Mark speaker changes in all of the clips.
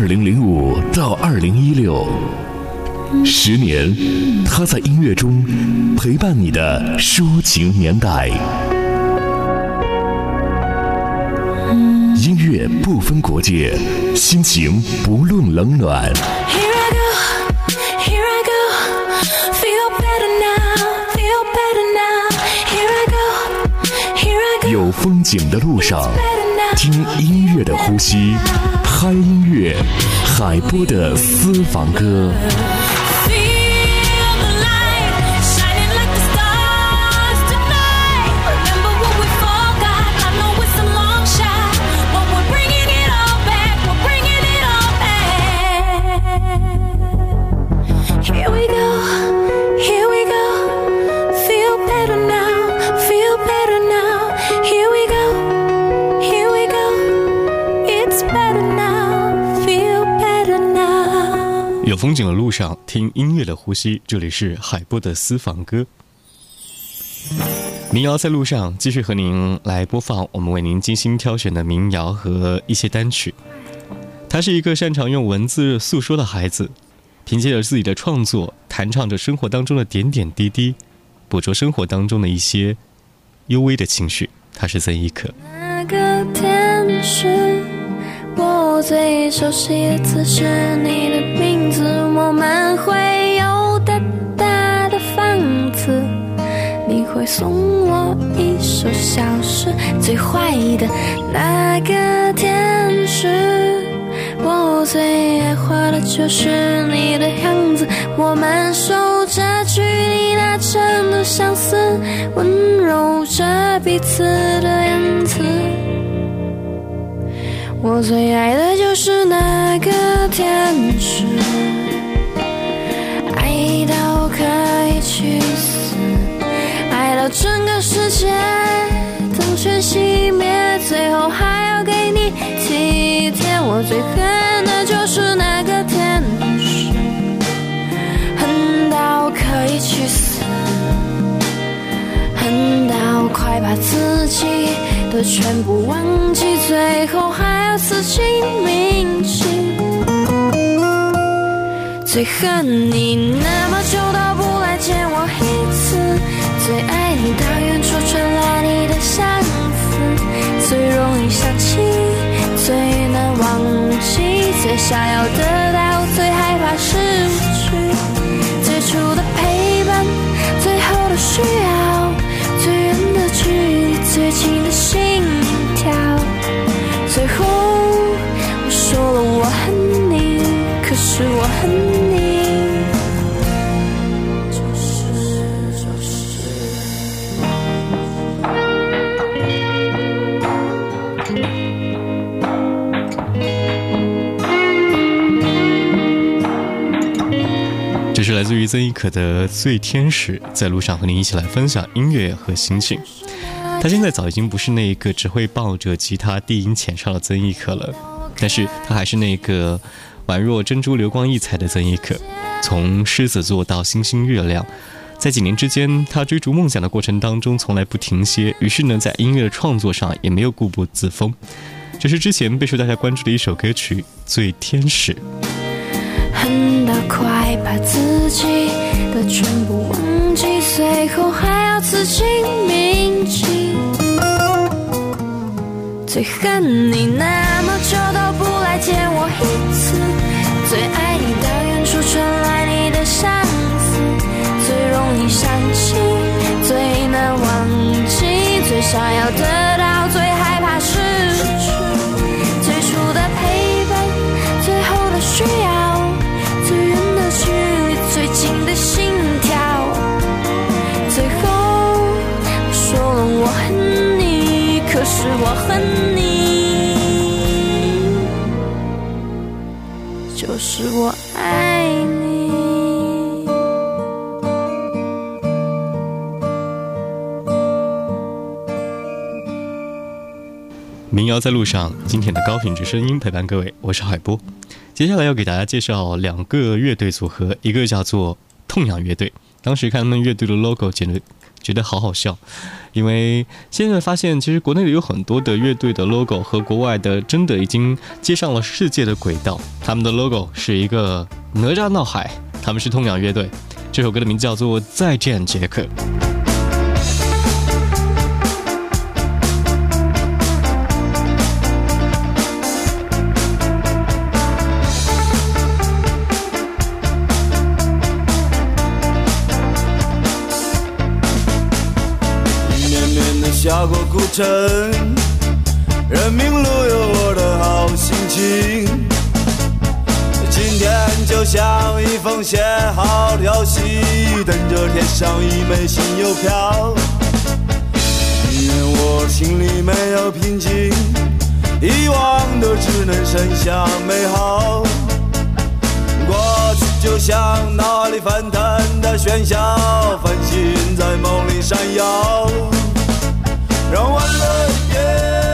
Speaker 1: 二零零五到二零一六，十年，他在音乐中陪伴你的抒情年代。音乐不分国界，心情不论冷暖。有风景的路上，听音乐的呼吸，嗨音乐，海波的私房歌。
Speaker 2: 风景的路上，听音乐的呼吸。这里是海波的私房歌，民谣在路上，继续和您来播放我们为您精心挑选的民谣和一些单曲。他是一个擅长用文字诉说的孩子，凭借着自己的创作，弹唱着生活当中的点点滴滴，捕捉生活当中的一些幽微的情绪。他是曾轶可。
Speaker 3: 那个天使，最熟悉的字是你的名字，我们会有大大的房子，你会送我一首小诗。最坏的那个天使，我最爱画的就是你的样子，我们守着距离那真的相思，温柔着彼此的我最爱的就是那个天使，爱到可以去死，爱到整个世界灯全熄灭，最后还要给你体贴。我最恨的就是的全部忘记，最后还要死心铭心。最恨你那么久都不来见我一次，最爱你到远处传来你的相思，最容易想起，最难忘记，最想要得到，最害怕失去，最初的陪伴，最后的需要，
Speaker 2: 曾轶可的《醉天使》，在路上和您一起来分享音乐和心情。他现在早已经不是那一个只会抱着吉他低吟浅唱的曾轶可了，但是他还是那个宛若珍珠流光溢彩的曾轶可。从狮子座到星星月亮，在几年之间，他追逐梦想的过程当中从来不停歇，于是呢，在音乐的创作上也没有固步自封。这是之前备受大家关注的一首歌曲《醉天使》。
Speaker 3: 真的快把自己的全部忘记，最后还要自己铭记。最恨你那么久都不来见我一次，最爱你到远处传来你的相思，最容易想起，最难忘记，最想要的是我爱你。
Speaker 2: 民谣在路上，今天的高品质声音陪伴各位，我是海波。接下来要给大家介绍两个乐队组合，一个叫做痛仰乐队。当时看他们乐队的 logo，简直觉得好好笑，因为现在发现，其实国内有很多的乐队的 logo 和国外的真的已经接上了世界的轨道。他们的 logo 是一个哪吒闹海，他们是痛仰乐队。这首歌的名字叫做《再见，杰克》。
Speaker 4: 下过古城，人民路有我的好心情。今天就像一封写好的信，等着贴上一枚新邮票。因为我心里没有平静，遗忘的只能剩下美好。过去就像脑海里翻腾的喧嚣，繁星在梦里闪耀。让欢乐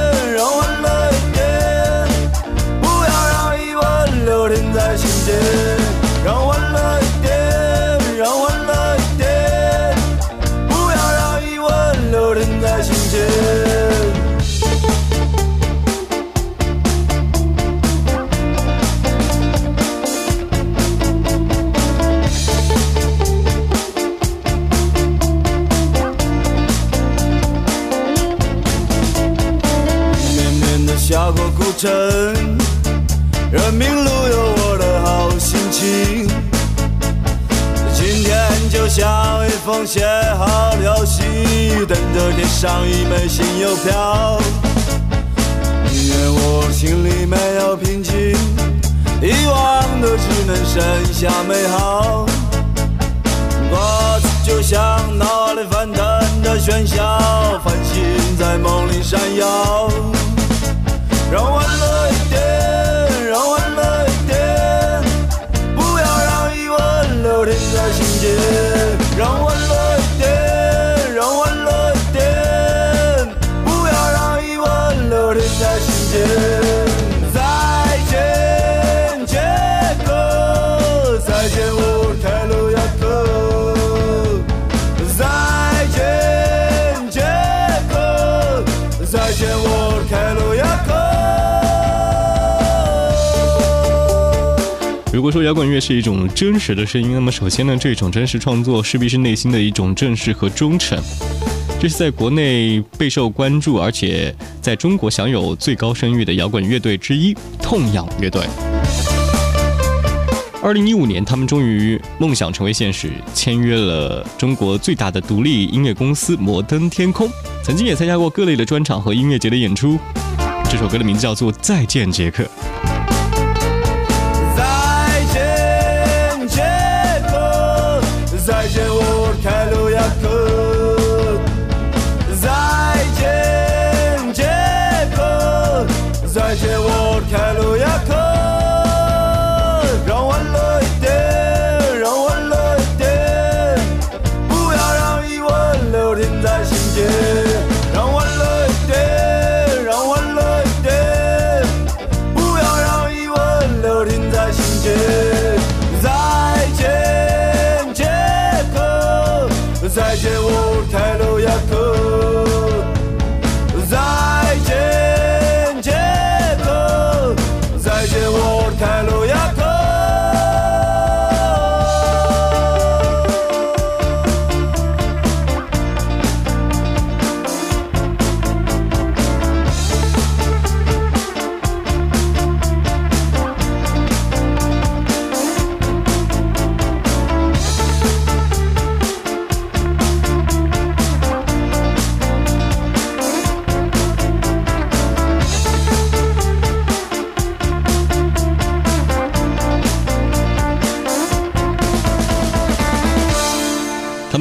Speaker 4: 风写好的信，等着贴上一枚新邮票。宁愿我心里没有平静，遗忘的只能剩下美好。过去就像脑里翻腾的喧嚣，繁星在梦里闪耀。让欢乐一点，让欢乐一点，不要让疑问留停在心间。让欢
Speaker 2: 如果说摇滚乐是一种真实的声音，那么首先呢，这种真实创作势必是内心的一种正式和忠诚。这是在国内备受关注，而且在中国享有最高声誉的摇滚乐队之一——痛仰乐队。二零一五年，他们终于梦想成为现实，签约了中国最大的独立音乐公司摩登天空，曾经也参加过各类的专场和音乐节的演出。这首歌的名字叫做《再见，杰克》。
Speaker 4: 在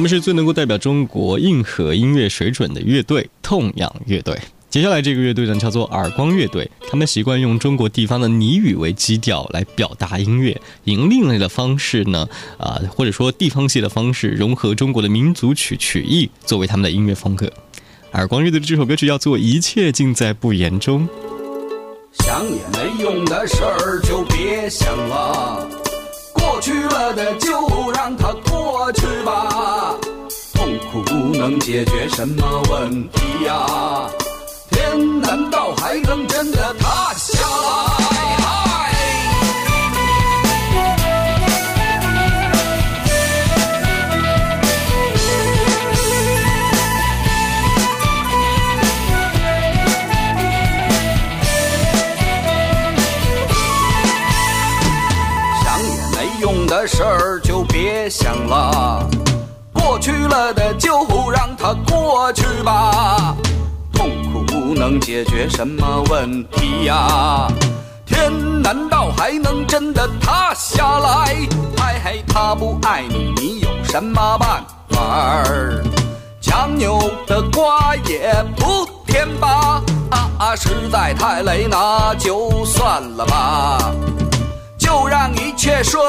Speaker 2: 们是最能够代表中国硬核音乐水准的乐队——痛仰乐队。接下来这个乐队呢，叫做耳光乐队。他们习惯用中国地方的俚语为基调来表达音乐，以另类的方式呢，啊、或者说地方戏的方式，融合中国的民族曲曲艺作为他们的音乐风格。耳光乐队的这首歌曲叫做《一切尽在不言中》。
Speaker 5: 想也没用的事儿就别想了，过去了的就让它过去吧。痛苦能解决什么问题呀？天难道还能真的塌下来？想也没用的事儿就别想了，去了的就让它过去吧。痛苦能解决什么问题呀？天难道还能真的塌下来？嘿嘿，他不爱你，你有什么办法？强扭的瓜也不甜吧？啊啊，实在太累，那就算了吧。就让一切顺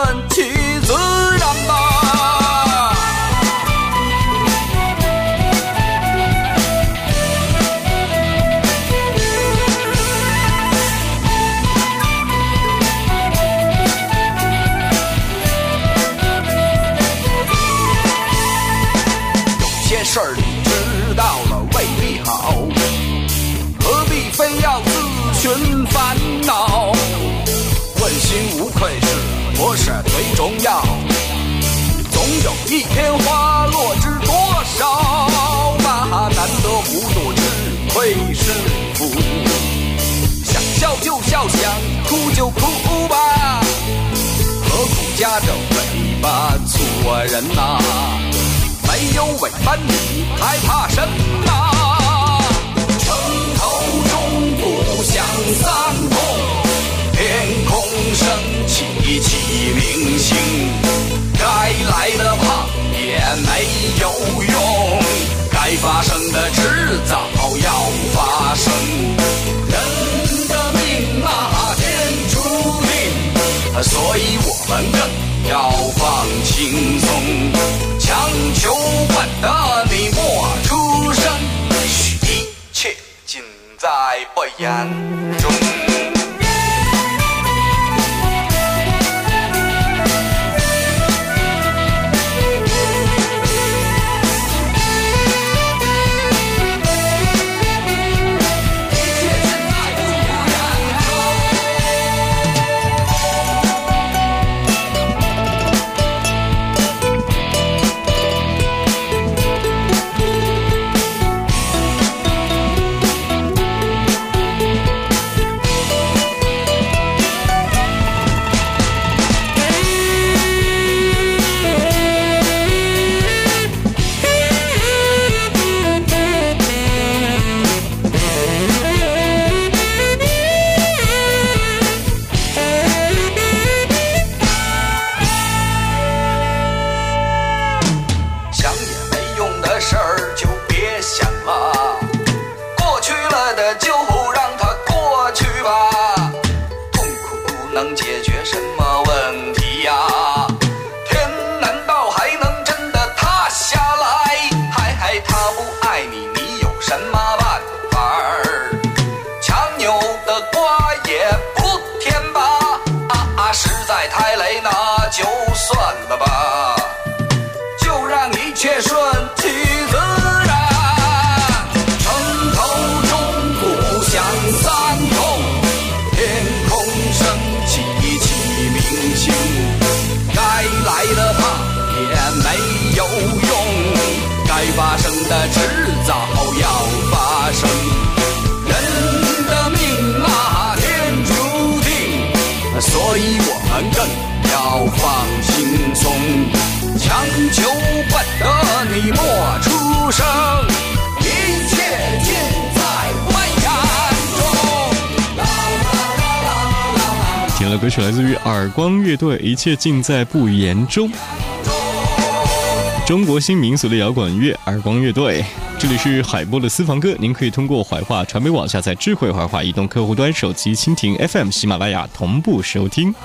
Speaker 5: 人呐、没有尾巴你还怕什么？城头钟鼓响三通。天空升起启明星，该来的怕也没有用，该发生的迟早要发生。要放轻松，强求惯的就有用，该发生的迟早要发生。人的命啊，天注定，所以我们更要放轻松。强求不得你莫出声，一切尽在不言中。
Speaker 2: 啦啦啦啦啦听了歌曲来自于耳光乐队，《一切尽在不言中》。中国新民俗的摇滚乐，耳光乐队。这里是海波的私房歌，您可以通过怀化传媒网下载智慧怀化移动客户端、手机蜻蜓 FM、喜马拉雅同步收听。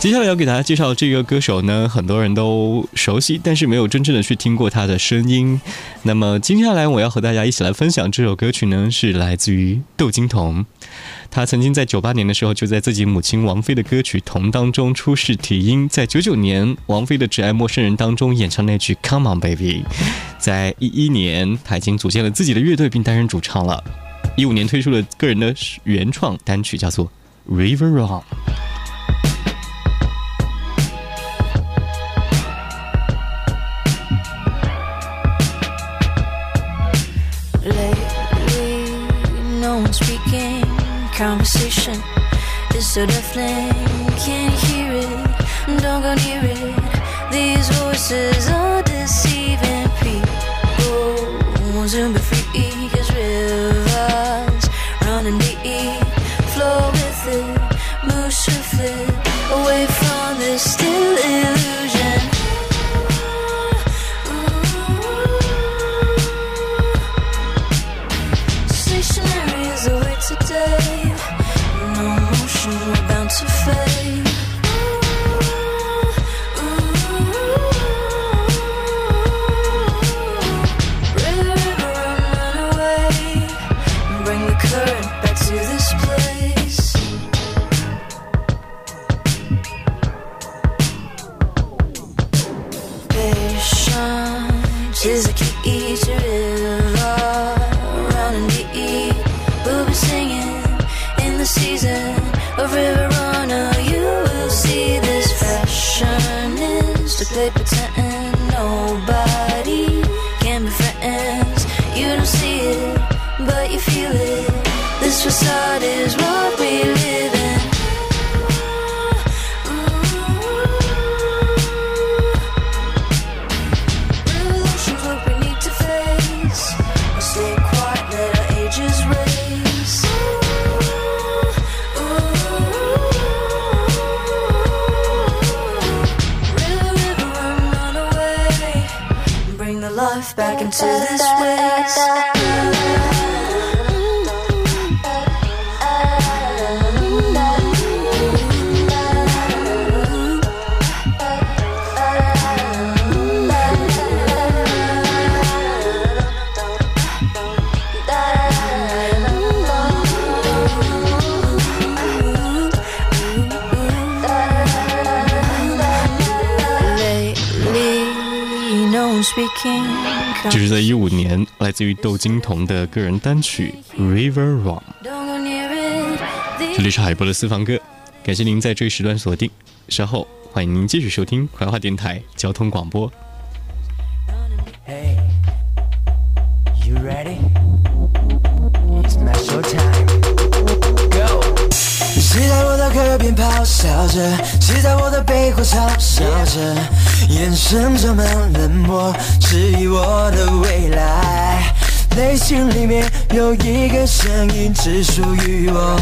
Speaker 2: 接下来要给大家介绍这个歌手呢，很多人都熟悉，但是没有真正的去听过他的声音。那么接下来我要和大家一起来分享这首歌曲呢，是来自于窦靖童。他曾经在九八年的时候就在自己母亲王菲的歌曲《童》当中出示体音，在九九年王菲的《只爱陌生人》当中演唱那句 Come on baby。在一一年，他已经组建了自己的乐队并担任主唱了。一五年推出了个人的原创单曲，叫做《River Run》。
Speaker 3: So deafening. Can't hear it, don't go near it. These voices are deceiving people. Want to be free, cause rivers running deep. Flow with it, move swiftly She's like, you eat your back into this place.
Speaker 2: 这是在一五年来自于窦靖童的个人单曲《River Run》。这里是海波的私房歌，感谢您在这一时段锁定。稍后欢迎您继续收听怀化电台交通广播。
Speaker 6: Hey, you ready? It's
Speaker 4: 谁在我的耳边咆哮着？谁在我的背后嘲笑着？眼神充满冷漠，质疑我的未来。内心里面有一个声音，只属于我。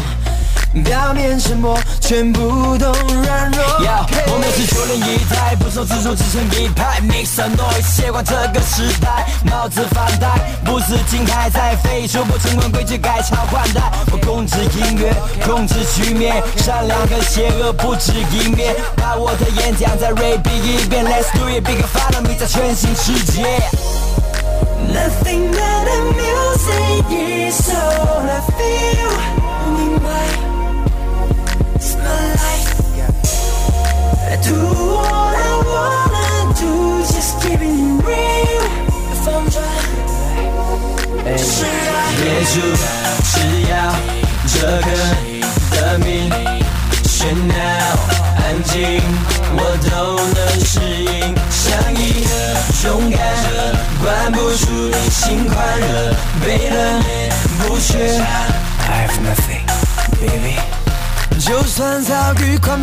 Speaker 4: 表面沉默，全部都软弱。
Speaker 6: Yeah，我们是九零一代，不受自主自成一派，Make some noise，习惯这个时代，帽子反戴，不是金牌在飞，手不成文规矩改朝换代。我控制音乐，控制局面，善良跟邪恶不止一面。把我的演讲再 repeat 一遍，Let's do it，big follow me，在全新世界。
Speaker 4: Nothing but the music is all I feel. never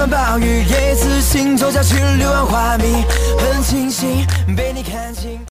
Speaker 4: 暴雨，也自行走下去，柳暗花明，很庆幸被你看清。